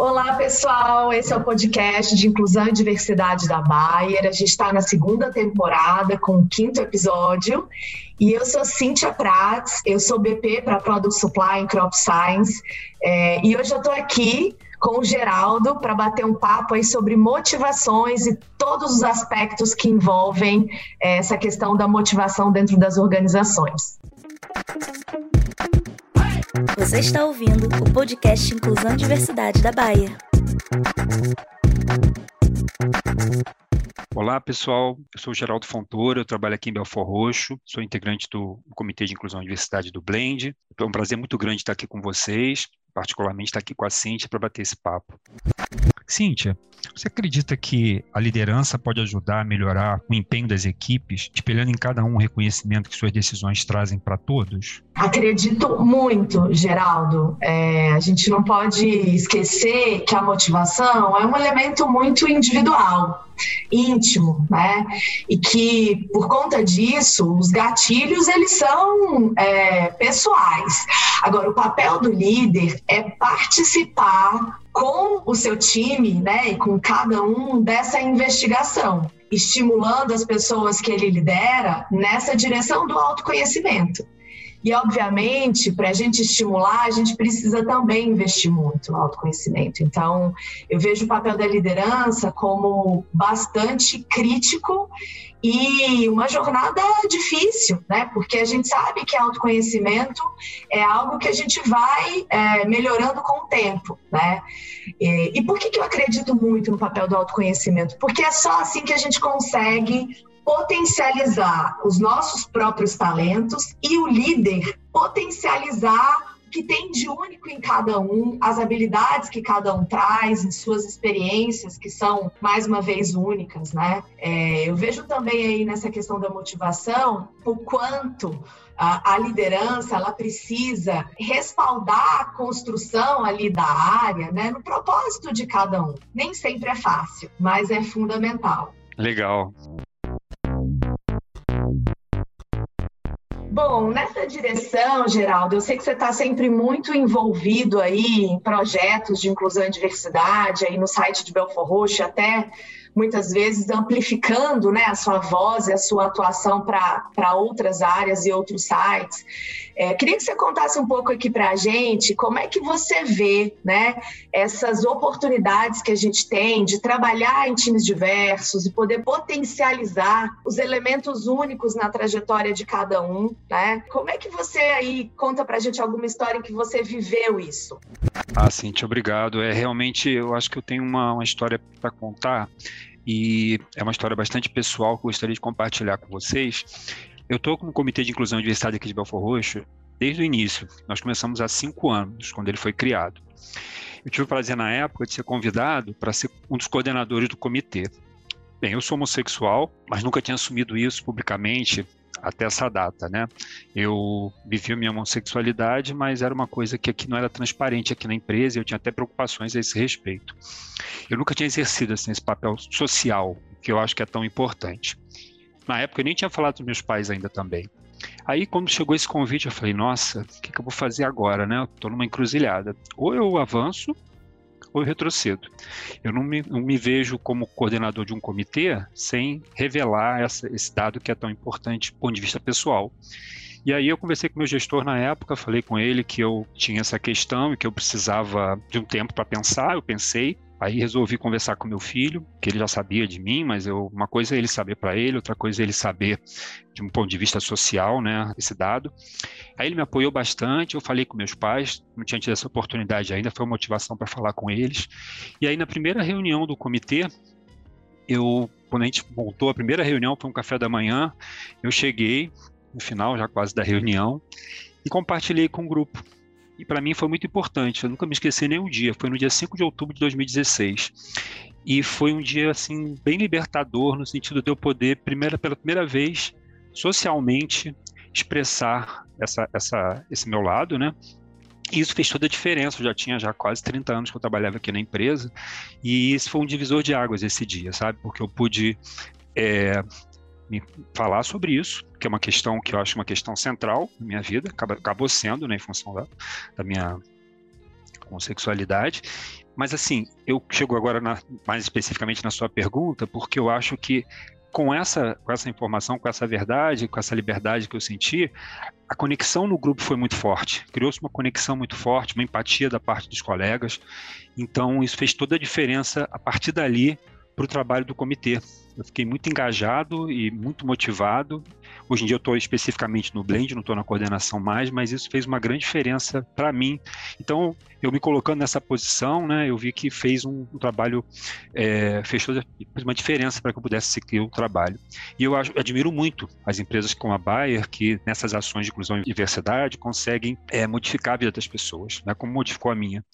Olá, pessoal. Esse é o podcast de Inclusão e Diversidade da Bayer. A gente está na segunda temporada com o quinto episódio. E eu sou Cíntia Prats, eu sou BP para Product Supply em Crop Science. É, e hoje eu estou aqui com o Geraldo para bater um papo aí sobre motivações e todos os aspectos que envolvem é, essa questão da motivação dentro das organizações. Você está ouvindo o podcast Inclusão e Diversidade da Baia. Olá, pessoal. Eu sou Geraldo Fontoura, eu trabalho aqui em Belfor Roxo, sou integrante do Comitê de Inclusão e Diversidade do Blend. É um prazer muito grande estar aqui com vocês, particularmente estar aqui com a Cíntia para bater esse papo. Cíntia, você acredita que a liderança pode ajudar a melhorar o empenho das equipes, espelhando em cada um o reconhecimento que suas decisões trazem para todos? Acredito muito, Geraldo. É, a gente não pode esquecer que a motivação é um elemento muito individual, íntimo, né? E que por conta disso, os gatilhos eles são é, pessoais. Agora, o papel do líder é participar com o seu time, né, e com cada um dessa investigação, estimulando as pessoas que ele lidera nessa direção do autoconhecimento. E, obviamente, para a gente estimular, a gente precisa também investir muito no autoconhecimento. Então, eu vejo o papel da liderança como bastante crítico e uma jornada difícil, né? Porque a gente sabe que autoconhecimento é algo que a gente vai é, melhorando com o tempo, né? E, e por que, que eu acredito muito no papel do autoconhecimento? Porque é só assim que a gente consegue potencializar os nossos próprios talentos e o líder potencializar o que tem de único em cada um, as habilidades que cada um traz, em suas experiências, que são, mais uma vez, únicas, né? É, eu vejo também aí nessa questão da motivação o quanto a, a, liderança ela precisa respaldar a construção ali da área, né, no propósito de cada um. Nem sempre é fácil, mas é fundamental. Legal. Bom, nessa direção, Geraldo, eu sei que você está sempre muito envolvido aí em projetos de inclusão e diversidade, aí no site de Belfor Roxo, até muitas vezes amplificando né, a sua voz e a sua atuação para outras áreas e outros sites. É, queria que você contasse um pouco aqui para a gente como é que você vê né, essas oportunidades que a gente tem de trabalhar em times diversos e poder potencializar os elementos únicos na trajetória de cada um. Né? Como é que você aí conta para a gente alguma história em que você viveu isso? Ah, Cintia, obrigado. É realmente, eu acho que eu tenho uma, uma história para contar e é uma história bastante pessoal que eu gostaria de compartilhar com vocês. Eu estou com o Comitê de Inclusão e Diversidade aqui de Belfor Roxo desde o início. Nós começamos há cinco anos, quando ele foi criado. Eu tive o prazer, na época, de ser convidado para ser um dos coordenadores do comitê. Bem, eu sou homossexual, mas nunca tinha assumido isso publicamente até essa data, né? Eu vivi a minha homossexualidade, mas era uma coisa que aqui não era transparente aqui na empresa, e eu tinha até preocupações a esse respeito. Eu nunca tinha exercido assim, esse papel social, que eu acho que é tão importante. Na época eu nem tinha falado com meus pais ainda também. Aí, quando chegou esse convite, eu falei: nossa, o que, que eu vou fazer agora, né? Eu tô numa encruzilhada. Ou eu avanço, ou eu retrocedo. Eu não me, não me vejo como coordenador de um comitê sem revelar essa, esse dado que é tão importante do ponto de vista pessoal. E aí eu conversei com meu gestor na época, falei com ele que eu tinha essa questão e que eu precisava de um tempo para pensar, eu pensei, Aí resolvi conversar com meu filho, que ele já sabia de mim, mas eu, uma coisa é ele saber para ele, outra coisa é ele saber de um ponto de vista social, né, esse dado. Aí ele me apoiou bastante, eu falei com meus pais, não tinha tido essa oportunidade ainda, foi uma motivação para falar com eles. E aí na primeira reunião do comitê, eu, quando a gente montou a primeira reunião, foi um café da manhã, eu cheguei, no final já quase da reunião, e compartilhei com o grupo e para mim foi muito importante. Eu nunca me esqueci nem um dia. Foi no dia 5 de outubro de 2016. E foi um dia assim bem libertador no sentido de eu poder, primeira, pela primeira vez, socialmente expressar essa, essa, esse meu lado, né? E isso fez toda a diferença. Eu já tinha já quase 30 anos que eu trabalhava aqui na empresa e isso foi um divisor de águas esse dia, sabe? Porque eu pude é, falar sobre isso, que é uma questão que eu acho uma questão central na minha vida, acabou sendo, né, em função da, da minha com sexualidade. Mas assim, eu chego agora na, mais especificamente na sua pergunta, porque eu acho que com essa, com essa informação, com essa verdade, com essa liberdade que eu senti, a conexão no grupo foi muito forte. Criou-se uma conexão muito forte, uma empatia da parte dos colegas. Então, isso fez toda a diferença a partir dali para o trabalho do comitê. Eu fiquei muito engajado e muito motivado. Hoje em dia eu estou especificamente no Blend, não estou na coordenação mais, mas isso fez uma grande diferença para mim. Então, eu me colocando nessa posição, né, eu vi que fez um, um trabalho, é, fez toda uma diferença para que eu pudesse seguir o trabalho. E eu admiro muito as empresas como a Bayer, que nessas ações de inclusão e diversidade conseguem é, modificar a vida das pessoas, né, como modificou a minha.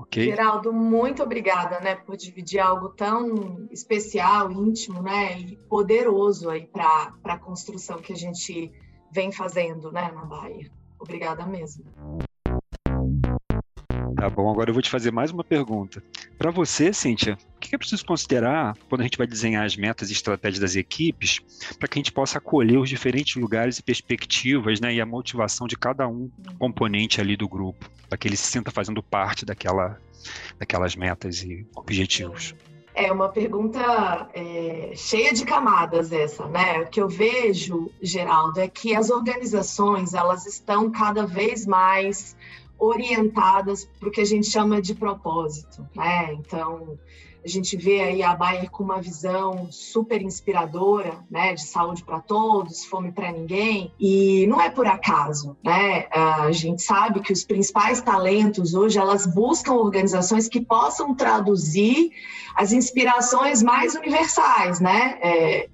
Okay. Geraldo, muito obrigada, né, por dividir algo tão especial, íntimo, né, e poderoso aí para a construção que a gente vem fazendo, né, na Bahia. Obrigada mesmo. Tá bom, agora eu vou te fazer mais uma pergunta. Para você, Cíntia, o que é preciso considerar quando a gente vai desenhar as metas e estratégias das equipes para que a gente possa acolher os diferentes lugares e perspectivas né, e a motivação de cada um componente ali do grupo, para que ele se sinta fazendo parte daquela, daquelas metas e objetivos? É uma pergunta é, cheia de camadas essa, né? O que eu vejo, Geraldo, é que as organizações elas estão cada vez mais orientadas para o que a gente chama de propósito, né? Então, a gente vê aí a Bayer com uma visão super inspiradora, né, de saúde para todos, fome para ninguém, e não é por acaso, né? A gente sabe que os principais talentos hoje elas buscam organizações que possam traduzir as inspirações mais universais, né? É,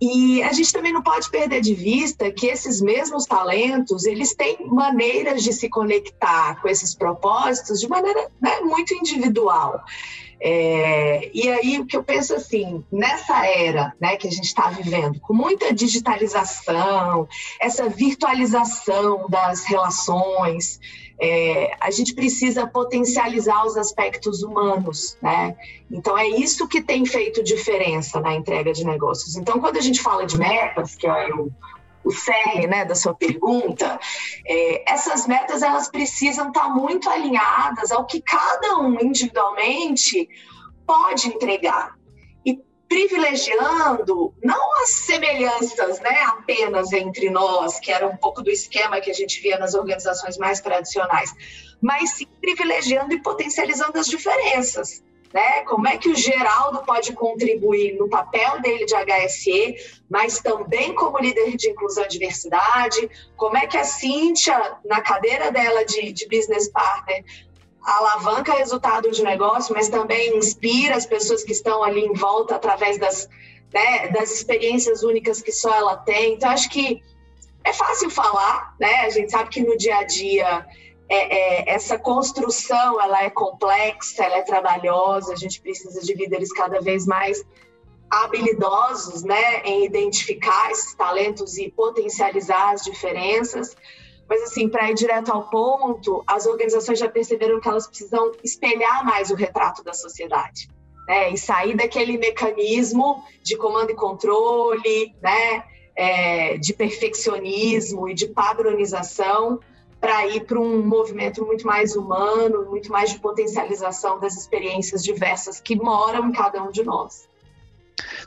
e a gente também não pode perder de vista que esses mesmos talentos, eles têm maneiras de se conectar com esses propósitos de maneira né, muito individual. É, e aí o que eu penso assim, nessa era né, que a gente está vivendo, com muita digitalização, essa virtualização das relações, é, a gente precisa potencializar os aspectos humanos, né? Então é isso que tem feito diferença na entrega de negócios. Então quando a gente fala de metas, que é o, o cerne né, da sua pergunta, é, essas metas elas precisam estar muito alinhadas ao que cada um individualmente pode entregar privilegiando não as semelhanças né, apenas entre nós, que era um pouco do esquema que a gente via nas organizações mais tradicionais, mas sim privilegiando e potencializando as diferenças. Né? Como é que o Geraldo pode contribuir no papel dele de HSE, mas também como líder de inclusão e diversidade? Como é que a Cíntia, na cadeira dela de, de business partner, alavanca resultado de negócio, mas também inspira as pessoas que estão ali em volta através das, né, das experiências únicas que só ela tem. Então, acho que é fácil falar, né? A gente sabe que no dia a dia é, é, essa construção ela é complexa, ela é trabalhosa, a gente precisa de líderes cada vez mais habilidosos né, em identificar esses talentos e potencializar as diferenças. Mas, assim, para ir direto ao ponto, as organizações já perceberam que elas precisam espelhar mais o retrato da sociedade. Né? E sair daquele mecanismo de comando e controle, né? É, de perfeccionismo e de padronização para ir para um movimento muito mais humano, muito mais de potencialização das experiências diversas que moram em cada um de nós.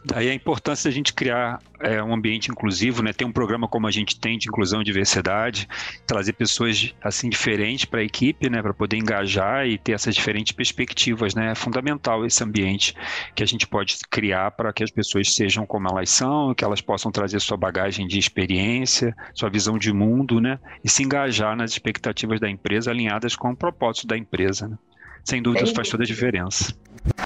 Daí a importância da gente criar é, um ambiente inclusivo, né? Ter um programa como a gente tem de inclusão e diversidade, trazer pessoas assim diferentes para a equipe, né? Para poder engajar e ter essas diferentes perspectivas, né? É fundamental esse ambiente que a gente pode criar para que as pessoas sejam como elas são, que elas possam trazer sua bagagem de experiência, sua visão de mundo, né? E se engajar nas expectativas da empresa alinhadas com o propósito da empresa. Né? Sem dúvida, isso faz toda a diferença.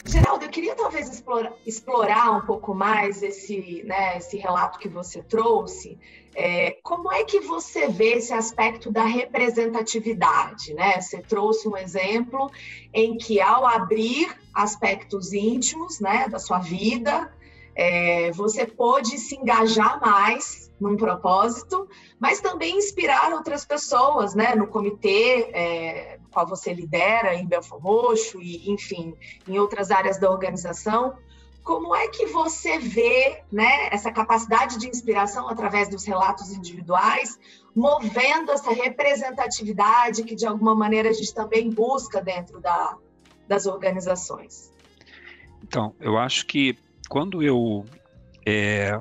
Geraldo, eu queria talvez explorar, um pouco mais esse, né, esse relato que você trouxe. É, como é que você vê esse aspecto da representatividade? Né? Você trouxe um exemplo em que, ao abrir aspectos íntimos né, da sua vida, é, você pôde se engajar mais num propósito, mas também inspirar outras pessoas, né, no comitê, é, qual você lidera em Belfor Roxo e, enfim, em outras áreas da organização. como é que você vê né, essa capacidade de inspiração através dos relatos individuais, movendo essa representatividade que, de alguma maneira, a gente também busca dentro da, das organizações? Então, eu acho que quando eu é,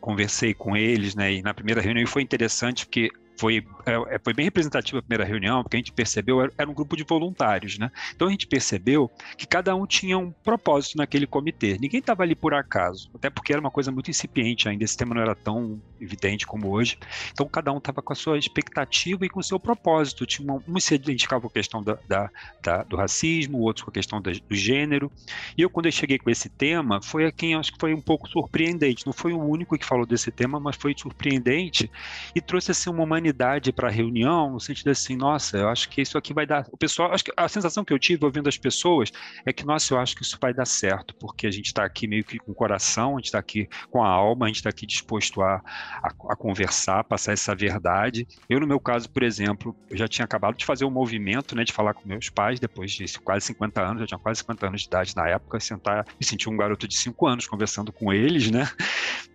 conversei com eles, né, e na primeira reunião foi interessante porque foi, é, é, foi bem representativa a primeira reunião, porque a gente percebeu, era, era um grupo de voluntários, né? Então a gente percebeu que cada um tinha um propósito naquele comitê. Ninguém estava ali por acaso, até porque era uma coisa muito incipiente ainda, esse tema não era tão evidente como hoje. Então cada um estava com a sua expectativa e com o seu propósito. Tinha se identificava com a questão da, da, da, do racismo, outros com a questão da, do gênero. E eu, quando eu cheguei com esse tema, foi a quem acho que foi um pouco surpreendente. Não foi o único que falou desse tema, mas foi surpreendente e trouxe assim uma humanidade para a reunião, no sentido assim, nossa, eu acho que isso aqui vai dar. O pessoal, acho que a sensação que eu tive ouvindo as pessoas é que, nossa, eu acho que isso vai dar certo, porque a gente está aqui meio que com o coração, a gente está aqui com a alma, a gente está aqui disposto a, a, a, conversar, passar essa verdade. Eu, no meu caso, por exemplo, eu já tinha acabado de fazer um movimento, né, de falar com meus pais, depois de quase 50 anos, eu tinha quase 50 anos de idade na época, sentar e sentir um garoto de 5 anos conversando com eles, né?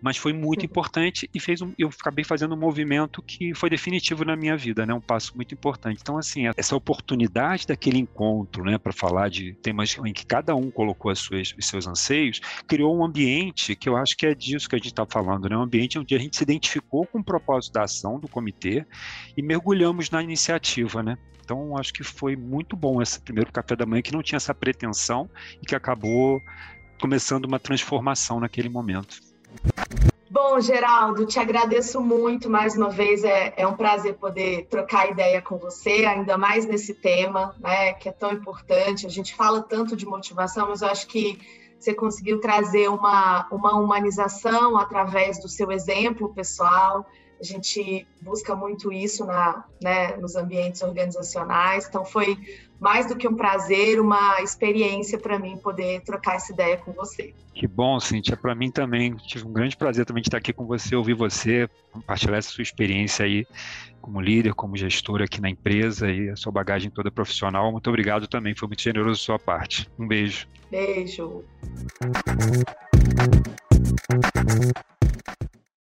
Mas foi muito importante e fez um, eu acabei fazendo um movimento que foi definitivo na minha vida, né? Um passo muito importante. Então, assim, essa oportunidade daquele encontro, né, para falar de temas em que cada um colocou as suas, os seus anseios, criou um ambiente que eu acho que é disso que a gente está falando, né? Um ambiente onde a gente se identificou com o propósito da ação do comitê e mergulhamos na iniciativa, né? Então, acho que foi muito bom esse primeiro café da manhã que não tinha essa pretensão e que acabou começando uma transformação naquele momento. Bom, Geraldo, te agradeço muito mais uma vez. É, é, um prazer poder trocar ideia com você, ainda mais nesse tema, né, que é tão importante. A gente fala tanto de motivação, mas eu acho que você conseguiu trazer uma, uma humanização através do seu exemplo pessoal. A gente busca muito isso na, né, nos ambientes organizacionais. Então, foi mais do que um prazer, uma experiência para mim poder trocar essa ideia com você. Que bom, Cíntia. Para mim também. Tive um grande prazer também de estar aqui com você, ouvir você, compartilhar essa sua experiência aí como líder, como gestora aqui na empresa e a sua bagagem toda profissional. Muito obrigado também. Foi muito generoso da sua parte. Um beijo. Beijo.